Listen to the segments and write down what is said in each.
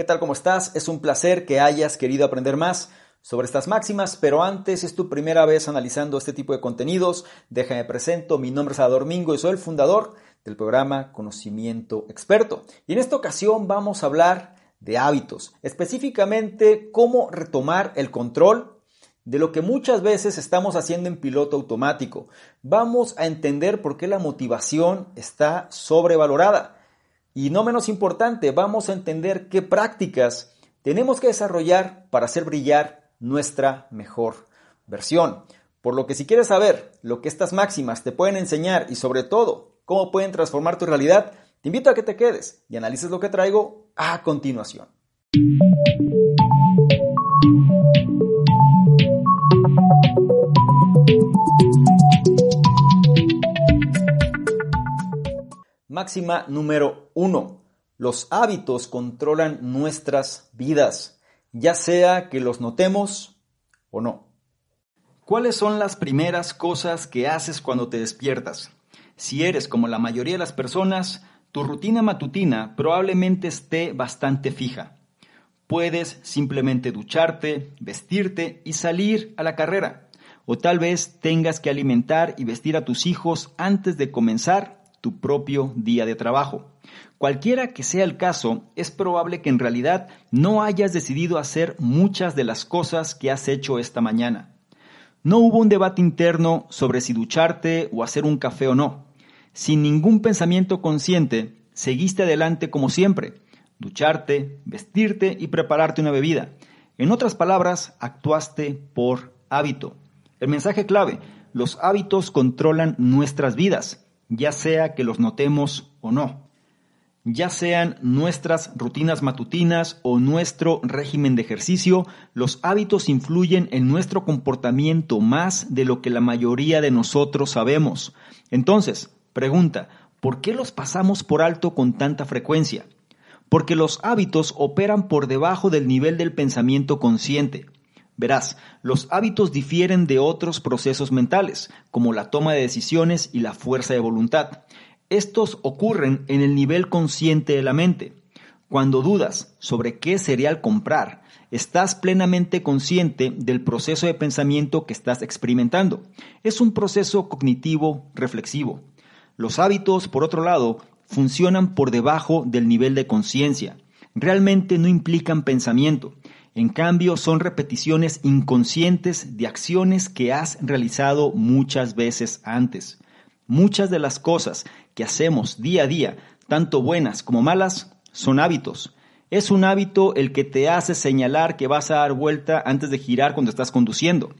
¿Qué tal? ¿Cómo estás? Es un placer que hayas querido aprender más sobre estas máximas, pero antes es tu primera vez analizando este tipo de contenidos, déjame presento, mi nombre es Ador Mingo y soy el fundador del programa Conocimiento Experto. Y en esta ocasión vamos a hablar de hábitos, específicamente cómo retomar el control de lo que muchas veces estamos haciendo en piloto automático. Vamos a entender por qué la motivación está sobrevalorada. Y no menos importante, vamos a entender qué prácticas tenemos que desarrollar para hacer brillar nuestra mejor versión. Por lo que si quieres saber lo que estas máximas te pueden enseñar y sobre todo cómo pueden transformar tu realidad, te invito a que te quedes y analices lo que traigo a continuación. Máxima número uno. Los hábitos controlan nuestras vidas, ya sea que los notemos o no. ¿Cuáles son las primeras cosas que haces cuando te despiertas? Si eres como la mayoría de las personas, tu rutina matutina probablemente esté bastante fija. Puedes simplemente ducharte, vestirte y salir a la carrera. O tal vez tengas que alimentar y vestir a tus hijos antes de comenzar tu propio día de trabajo. Cualquiera que sea el caso, es probable que en realidad no hayas decidido hacer muchas de las cosas que has hecho esta mañana. No hubo un debate interno sobre si ducharte o hacer un café o no. Sin ningún pensamiento consciente, seguiste adelante como siempre. Ducharte, vestirte y prepararte una bebida. En otras palabras, actuaste por hábito. El mensaje clave, los hábitos controlan nuestras vidas ya sea que los notemos o no, ya sean nuestras rutinas matutinas o nuestro régimen de ejercicio, los hábitos influyen en nuestro comportamiento más de lo que la mayoría de nosotros sabemos. Entonces, pregunta, ¿por qué los pasamos por alto con tanta frecuencia? Porque los hábitos operan por debajo del nivel del pensamiento consciente. Verás, los hábitos difieren de otros procesos mentales, como la toma de decisiones y la fuerza de voluntad. Estos ocurren en el nivel consciente de la mente. Cuando dudas sobre qué cereal comprar, estás plenamente consciente del proceso de pensamiento que estás experimentando. Es un proceso cognitivo reflexivo. Los hábitos, por otro lado, funcionan por debajo del nivel de conciencia. Realmente no implican pensamiento. En cambio, son repeticiones inconscientes de acciones que has realizado muchas veces antes. Muchas de las cosas que hacemos día a día, tanto buenas como malas, son hábitos. Es un hábito el que te hace señalar que vas a dar vuelta antes de girar cuando estás conduciendo.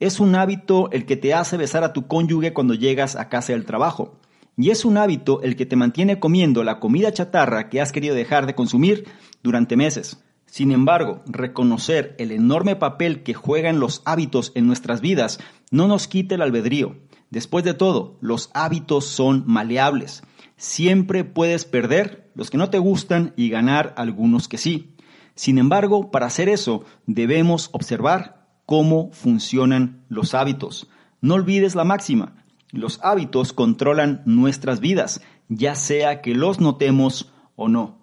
Es un hábito el que te hace besar a tu cónyuge cuando llegas a casa del trabajo. Y es un hábito el que te mantiene comiendo la comida chatarra que has querido dejar de consumir durante meses. Sin embargo, reconocer el enorme papel que juegan los hábitos en nuestras vidas no nos quita el albedrío. Después de todo, los hábitos son maleables. Siempre puedes perder los que no te gustan y ganar algunos que sí. Sin embargo, para hacer eso, debemos observar cómo funcionan los hábitos. No olvides la máxima. Los hábitos controlan nuestras vidas, ya sea que los notemos o no.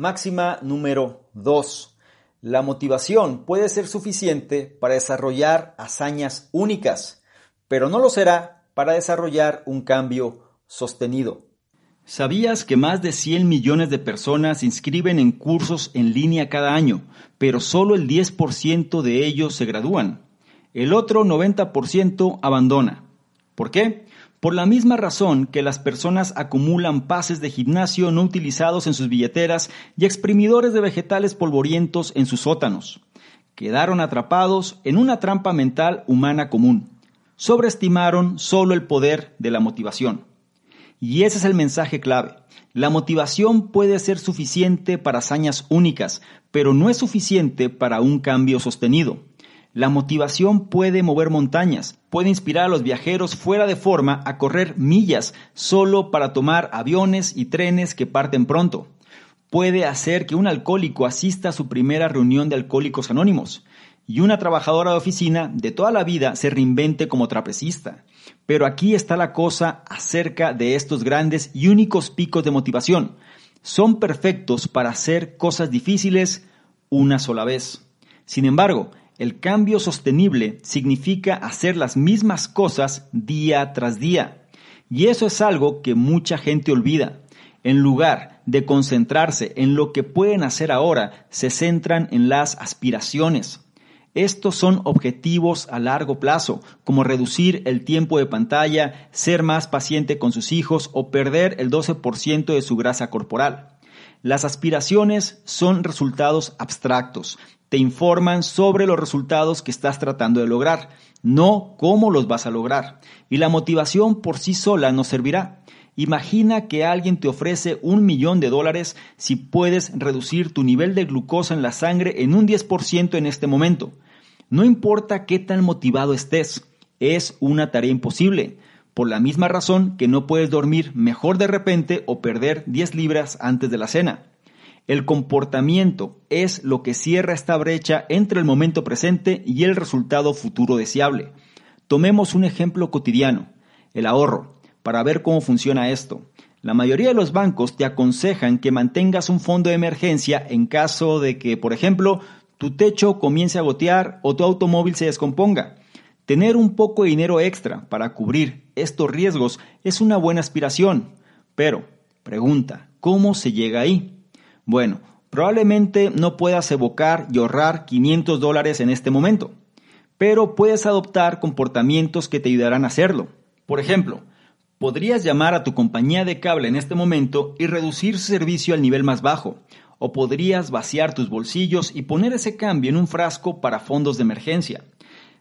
Máxima número 2. La motivación puede ser suficiente para desarrollar hazañas únicas, pero no lo será para desarrollar un cambio sostenido. ¿Sabías que más de 100 millones de personas se inscriben en cursos en línea cada año, pero solo el 10% de ellos se gradúan? El otro 90% abandona. ¿Por qué? Por la misma razón que las personas acumulan pases de gimnasio no utilizados en sus billeteras y exprimidores de vegetales polvorientos en sus sótanos. Quedaron atrapados en una trampa mental humana común. Sobreestimaron solo el poder de la motivación. Y ese es el mensaje clave. La motivación puede ser suficiente para hazañas únicas, pero no es suficiente para un cambio sostenido. La motivación puede mover montañas, puede inspirar a los viajeros fuera de forma a correr millas solo para tomar aviones y trenes que parten pronto. Puede hacer que un alcohólico asista a su primera reunión de alcohólicos anónimos y una trabajadora de oficina de toda la vida se reinvente como trapecista. Pero aquí está la cosa acerca de estos grandes y únicos picos de motivación. son perfectos para hacer cosas difíciles una sola vez. Sin embargo, el cambio sostenible significa hacer las mismas cosas día tras día. Y eso es algo que mucha gente olvida. En lugar de concentrarse en lo que pueden hacer ahora, se centran en las aspiraciones. Estos son objetivos a largo plazo, como reducir el tiempo de pantalla, ser más paciente con sus hijos o perder el 12% de su grasa corporal. Las aspiraciones son resultados abstractos, te informan sobre los resultados que estás tratando de lograr, no cómo los vas a lograr. Y la motivación por sí sola no servirá. Imagina que alguien te ofrece un millón de dólares si puedes reducir tu nivel de glucosa en la sangre en un 10% en este momento. No importa qué tan motivado estés, es una tarea imposible, por la misma razón que no puedes dormir mejor de repente o perder 10 libras antes de la cena. El comportamiento es lo que cierra esta brecha entre el momento presente y el resultado futuro deseable. Tomemos un ejemplo cotidiano, el ahorro, para ver cómo funciona esto. La mayoría de los bancos te aconsejan que mantengas un fondo de emergencia en caso de que, por ejemplo, tu techo comience a gotear o tu automóvil se descomponga. Tener un poco de dinero extra para cubrir estos riesgos es una buena aspiración. Pero, pregunta, ¿cómo se llega ahí? Bueno, probablemente no puedas evocar y ahorrar 500 dólares en este momento, pero puedes adoptar comportamientos que te ayudarán a hacerlo. Por ejemplo, podrías llamar a tu compañía de cable en este momento y reducir su servicio al nivel más bajo, o podrías vaciar tus bolsillos y poner ese cambio en un frasco para fondos de emergencia.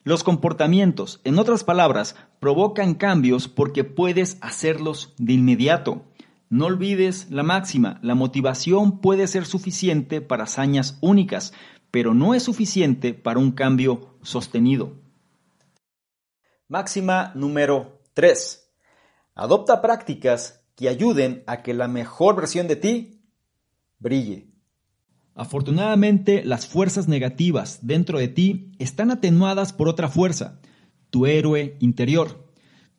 Los comportamientos, en otras palabras, provocan cambios porque puedes hacerlos de inmediato. No olvides la máxima, la motivación puede ser suficiente para hazañas únicas, pero no es suficiente para un cambio sostenido. Máxima número 3. Adopta prácticas que ayuden a que la mejor versión de ti brille. Afortunadamente, las fuerzas negativas dentro de ti están atenuadas por otra fuerza, tu héroe interior.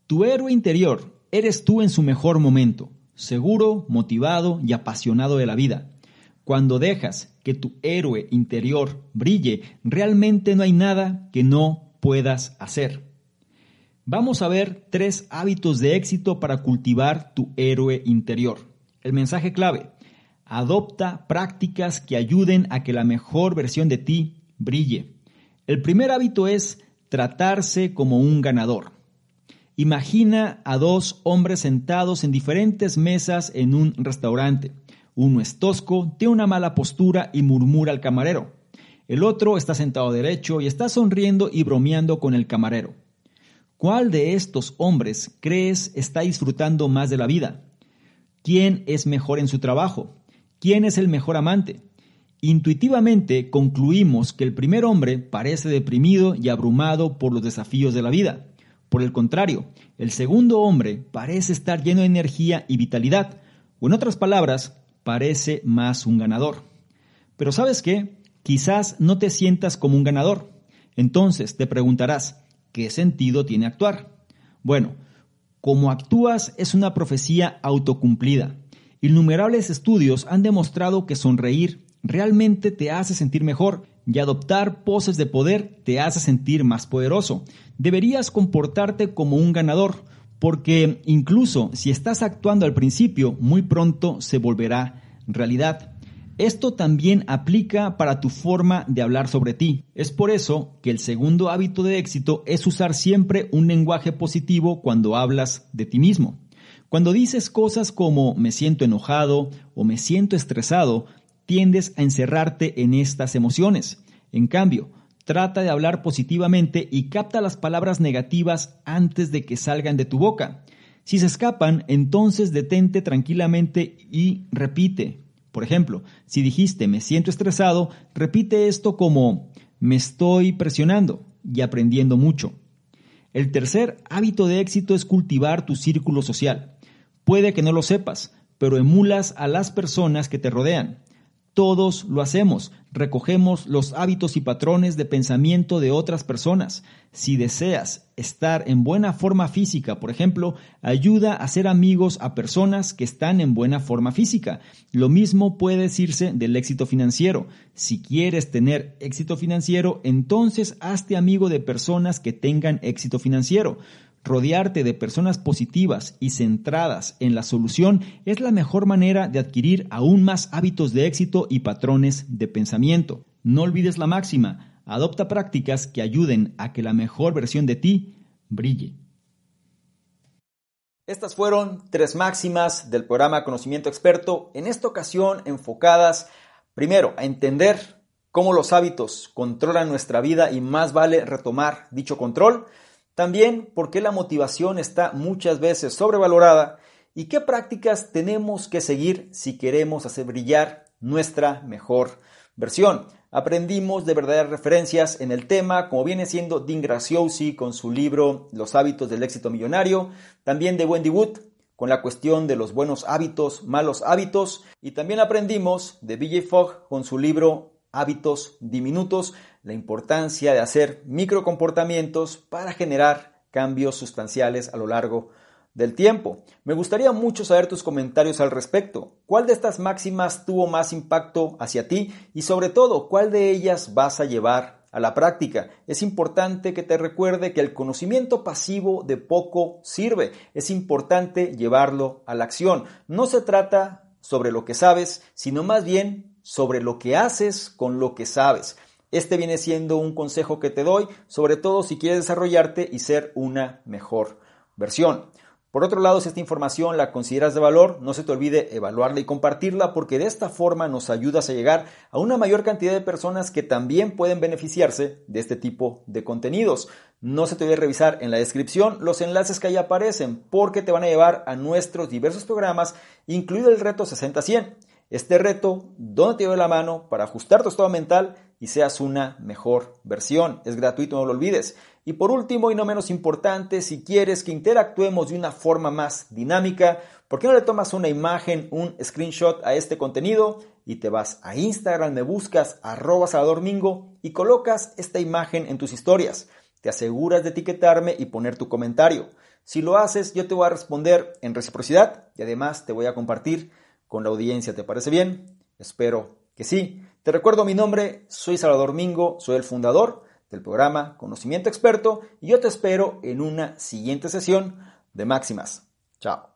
Tu héroe interior eres tú en su mejor momento seguro, motivado y apasionado de la vida. Cuando dejas que tu héroe interior brille, realmente no hay nada que no puedas hacer. Vamos a ver tres hábitos de éxito para cultivar tu héroe interior. El mensaje clave. Adopta prácticas que ayuden a que la mejor versión de ti brille. El primer hábito es tratarse como un ganador. Imagina a dos hombres sentados en diferentes mesas en un restaurante. Uno es tosco, tiene una mala postura y murmura al camarero. El otro está sentado derecho y está sonriendo y bromeando con el camarero. ¿Cuál de estos hombres crees está disfrutando más de la vida? ¿Quién es mejor en su trabajo? ¿Quién es el mejor amante? Intuitivamente concluimos que el primer hombre parece deprimido y abrumado por los desafíos de la vida. Por el contrario, el segundo hombre parece estar lleno de energía y vitalidad, o en otras palabras, parece más un ganador. Pero sabes qué? Quizás no te sientas como un ganador. Entonces te preguntarás, ¿qué sentido tiene actuar? Bueno, como actúas es una profecía autocumplida. Innumerables estudios han demostrado que sonreír realmente te hace sentir mejor y adoptar poses de poder te hace sentir más poderoso. Deberías comportarte como un ganador, porque incluso si estás actuando al principio, muy pronto se volverá realidad. Esto también aplica para tu forma de hablar sobre ti. Es por eso que el segundo hábito de éxito es usar siempre un lenguaje positivo cuando hablas de ti mismo. Cuando dices cosas como me siento enojado o me siento estresado, tiendes a encerrarte en estas emociones. En cambio, trata de hablar positivamente y capta las palabras negativas antes de que salgan de tu boca. Si se escapan, entonces detente tranquilamente y repite. Por ejemplo, si dijiste me siento estresado, repite esto como me estoy presionando y aprendiendo mucho. El tercer hábito de éxito es cultivar tu círculo social. Puede que no lo sepas, pero emulas a las personas que te rodean. Todos lo hacemos. Recogemos los hábitos y patrones de pensamiento de otras personas. Si deseas estar en buena forma física, por ejemplo, ayuda a ser amigos a personas que están en buena forma física. Lo mismo puede decirse del éxito financiero. Si quieres tener éxito financiero, entonces hazte amigo de personas que tengan éxito financiero. Rodearte de personas positivas y centradas en la solución es la mejor manera de adquirir aún más hábitos de éxito y patrones de pensamiento. No olvides la máxima, adopta prácticas que ayuden a que la mejor versión de ti brille. Estas fueron tres máximas del programa Conocimiento Experto, en esta ocasión enfocadas primero a entender cómo los hábitos controlan nuestra vida y más vale retomar dicho control. También por qué la motivación está muchas veces sobrevalorada y qué prácticas tenemos que seguir si queremos hacer brillar nuestra mejor versión. Aprendimos de verdaderas referencias en el tema, como viene siendo Dean Graziosi con su libro Los hábitos del éxito millonario, también de Wendy Wood con la cuestión de los buenos hábitos, malos hábitos, y también aprendimos de BJ Fogg con su libro Hábitos diminutos, la importancia de hacer microcomportamientos para generar cambios sustanciales a lo largo del tiempo. Me gustaría mucho saber tus comentarios al respecto. ¿Cuál de estas máximas tuvo más impacto hacia ti? Y sobre todo, ¿cuál de ellas vas a llevar a la práctica? Es importante que te recuerde que el conocimiento pasivo de poco sirve. Es importante llevarlo a la acción. No se trata sobre lo que sabes, sino más bien sobre lo que haces con lo que sabes. Este viene siendo un consejo que te doy, sobre todo si quieres desarrollarte y ser una mejor versión. Por otro lado, si esta información la consideras de valor, no se te olvide evaluarla y compartirla porque de esta forma nos ayudas a llegar a una mayor cantidad de personas que también pueden beneficiarse de este tipo de contenidos. No se te olvide revisar en la descripción los enlaces que ahí aparecen porque te van a llevar a nuestros diversos programas, incluido el reto 60-100. Este reto, donde te doy la mano para ajustar tu estado mental y seas una mejor versión. Es gratuito, no lo olvides. Y por último y no menos importante, si quieres que interactuemos de una forma más dinámica, ¿por qué no le tomas una imagen, un screenshot a este contenido y te vas a Instagram, me buscas arroba y colocas esta imagen en tus historias? Te aseguras de etiquetarme y poner tu comentario. Si lo haces, yo te voy a responder en reciprocidad y además te voy a compartir con la audiencia. ¿Te parece bien? Espero que sí. Te recuerdo mi nombre, soy Salvador Mingo, soy el fundador del programa Conocimiento Experto y yo te espero en una siguiente sesión de Máximas. Chao.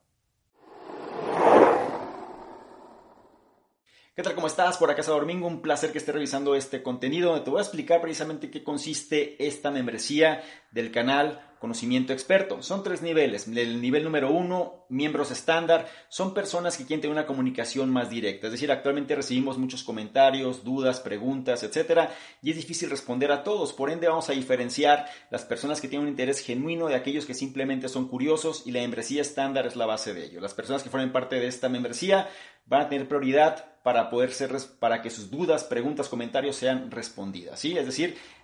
¿Qué tal? ¿Cómo estás? Por acá Salvador Mingo, un placer que estés revisando este contenido donde te voy a explicar precisamente qué consiste esta membresía del canal conocimiento experto. Son tres niveles. El nivel número uno, miembros estándar, son personas que quieren tener una comunicación más directa. Es decir, actualmente recibimos muchos comentarios, dudas, preguntas, etcétera, y es difícil responder a todos. Por ende, vamos a diferenciar las personas que tienen un interés genuino de aquellos que simplemente son curiosos y la membresía estándar es la base de ello. Las personas que formen parte de esta membresía van a tener prioridad para poder ser, para que sus dudas, preguntas, comentarios sean respondidas. ¿sí? Es decir,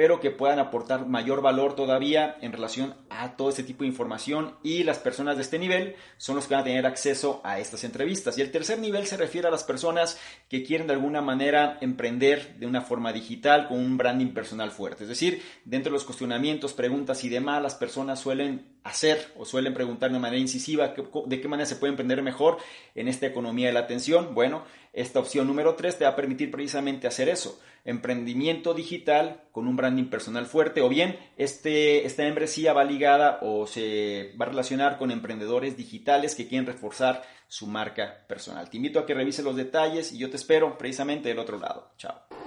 pero que puedan aportar mayor valor todavía en relación a todo este tipo de información y las personas de este nivel son los que van a tener acceso a estas entrevistas. Y el tercer nivel se refiere a las personas que quieren de alguna manera emprender de una forma digital con un branding personal fuerte. Es decir, dentro de los cuestionamientos, preguntas y demás, las personas suelen hacer o suelen preguntar de manera incisiva de qué manera se puede emprender mejor en esta economía de la atención. Bueno, esta opción número 3 te va a permitir precisamente hacer eso, emprendimiento digital con un branding personal fuerte o bien este, esta membresía va ligada o se va a relacionar con emprendedores digitales que quieren reforzar su marca personal. Te invito a que revises los detalles y yo te espero precisamente del otro lado. Chao.